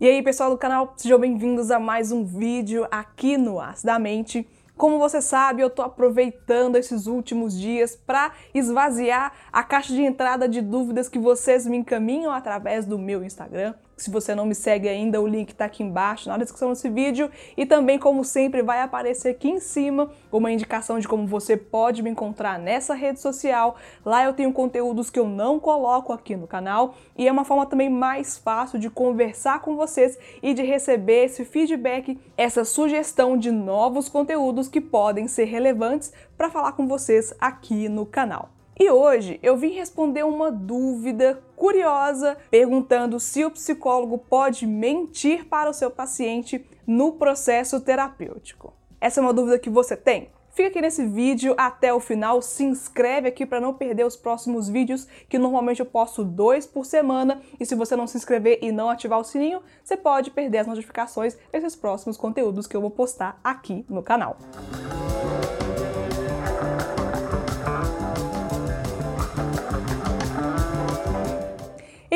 E aí, pessoal do canal, sejam bem-vindos a mais um vídeo aqui no As da Mente. Como você sabe, eu tô aproveitando esses últimos dias para esvaziar a caixa de entrada de dúvidas que vocês me encaminham através do meu Instagram. Se você não me segue ainda, o link está aqui embaixo na descrição desse vídeo e também, como sempre, vai aparecer aqui em cima uma indicação de como você pode me encontrar nessa rede social. Lá eu tenho conteúdos que eu não coloco aqui no canal e é uma forma também mais fácil de conversar com vocês e de receber esse feedback, essa sugestão de novos conteúdos que podem ser relevantes para falar com vocês aqui no canal. E hoje eu vim responder uma dúvida curiosa perguntando se o psicólogo pode mentir para o seu paciente no processo terapêutico. Essa é uma dúvida que você tem? Fica aqui nesse vídeo até o final, se inscreve aqui para não perder os próximos vídeos, que normalmente eu posto dois por semana, e se você não se inscrever e não ativar o sininho, você pode perder as notificações desses próximos conteúdos que eu vou postar aqui no canal.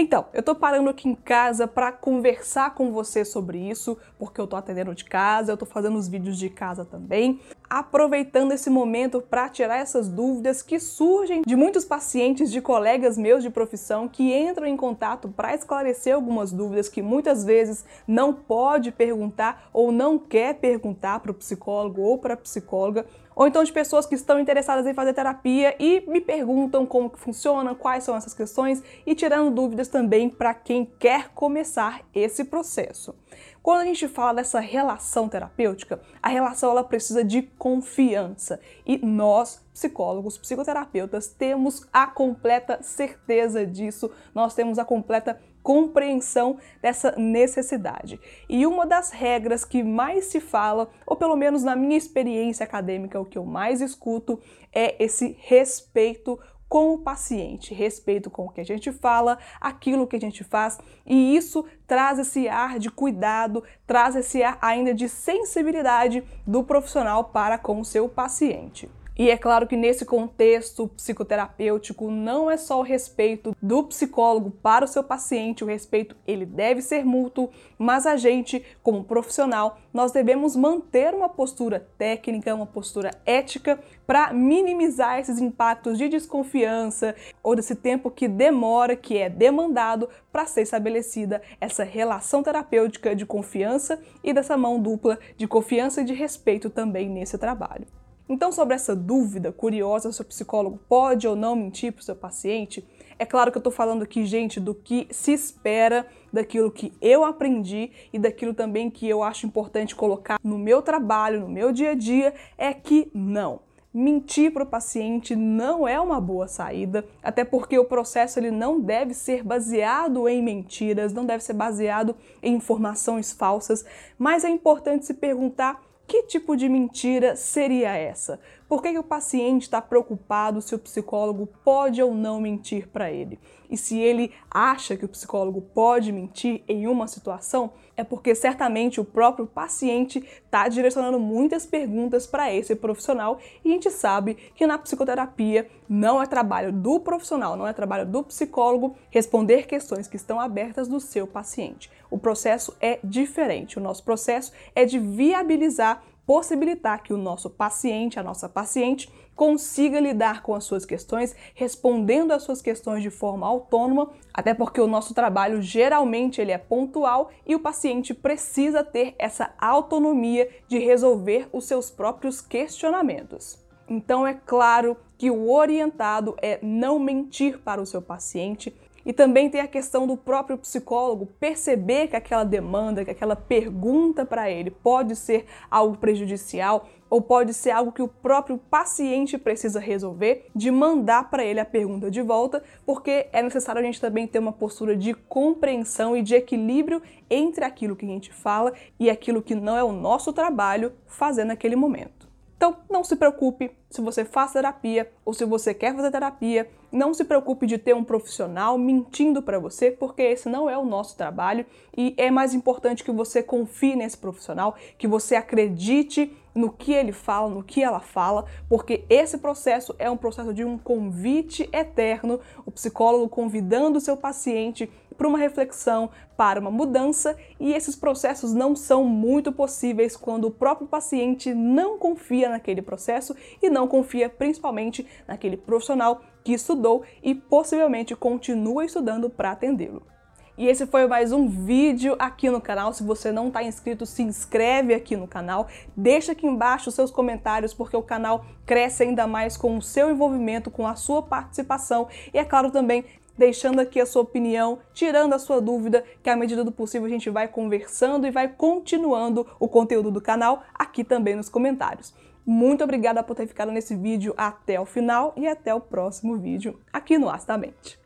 Então, eu tô parando aqui em casa para conversar com você sobre isso, porque eu tô atendendo de casa, eu tô fazendo os vídeos de casa também, aproveitando esse momento para tirar essas dúvidas que surgem de muitos pacientes, de colegas meus de profissão que entram em contato para esclarecer algumas dúvidas que muitas vezes não pode perguntar ou não quer perguntar para o psicólogo ou para a psicóloga ou então de pessoas que estão interessadas em fazer terapia e me perguntam como que funciona, quais são essas questões e tirando dúvidas também para quem quer começar esse processo. Quando a gente fala dessa relação terapêutica, a relação ela precisa de confiança e nós, psicólogos, psicoterapeutas, temos a completa certeza disso, nós temos a completa compreensão dessa necessidade. E uma das regras que mais se fala, ou pelo menos na minha experiência acadêmica, o que eu mais escuto, é esse respeito com o paciente, respeito com o que a gente fala, aquilo que a gente faz, e isso traz esse ar de cuidado, traz esse ar ainda de sensibilidade do profissional para com o seu paciente. E é claro que nesse contexto psicoterapêutico não é só o respeito do psicólogo para o seu paciente, o respeito ele deve ser mútuo, mas a gente, como profissional, nós devemos manter uma postura técnica, uma postura ética para minimizar esses impactos de desconfiança ou desse tempo que demora, que é demandado para ser estabelecida essa relação terapêutica de confiança e dessa mão dupla de confiança e de respeito também nesse trabalho. Então, sobre essa dúvida curiosa se o psicólogo pode ou não mentir para o seu paciente, é claro que eu estou falando aqui, gente, do que se espera, daquilo que eu aprendi e daquilo também que eu acho importante colocar no meu trabalho, no meu dia a dia, é que não. Mentir para o paciente não é uma boa saída, até porque o processo ele não deve ser baseado em mentiras, não deve ser baseado em informações falsas, mas é importante se perguntar que tipo de mentira seria essa? Por que, que o paciente está preocupado se o psicólogo pode ou não mentir para ele? E se ele acha que o psicólogo pode mentir em uma situação, é porque certamente o próprio paciente está direcionando muitas perguntas para esse profissional e a gente sabe que na psicoterapia não é trabalho do profissional, não é trabalho do psicólogo responder questões que estão abertas do seu paciente. O processo é diferente. O nosso processo é de viabilizar possibilitar que o nosso paciente, a nossa paciente, consiga lidar com as suas questões, respondendo às suas questões de forma autônoma, até porque o nosso trabalho geralmente ele é pontual e o paciente precisa ter essa autonomia de resolver os seus próprios questionamentos. Então é claro que o orientado é não mentir para o seu paciente, e também tem a questão do próprio psicólogo perceber que aquela demanda, que aquela pergunta para ele pode ser algo prejudicial ou pode ser algo que o próprio paciente precisa resolver, de mandar para ele a pergunta de volta, porque é necessário a gente também ter uma postura de compreensão e de equilíbrio entre aquilo que a gente fala e aquilo que não é o nosso trabalho fazer naquele momento. Então, não se preocupe se você faz terapia ou se você quer fazer terapia, não se preocupe de ter um profissional mentindo para você, porque esse não é o nosso trabalho. E é mais importante que você confie nesse profissional, que você acredite no que ele fala, no que ela fala, porque esse processo é um processo de um convite eterno, o psicólogo convidando o seu paciente para uma reflexão, para uma mudança, e esses processos não são muito possíveis quando o próprio paciente não confia naquele processo e não confia principalmente naquele profissional que estudou e possivelmente continua estudando para atendê-lo. E esse foi mais um vídeo aqui no canal. Se você não está inscrito, se inscreve aqui no canal. Deixa aqui embaixo os seus comentários, porque o canal cresce ainda mais com o seu envolvimento, com a sua participação. E é claro também, deixando aqui a sua opinião, tirando a sua dúvida, que à medida do possível a gente vai conversando e vai continuando o conteúdo do canal aqui também nos comentários. Muito obrigada por ter ficado nesse vídeo até o final e até o próximo vídeo aqui no Astamente.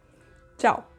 Tchau!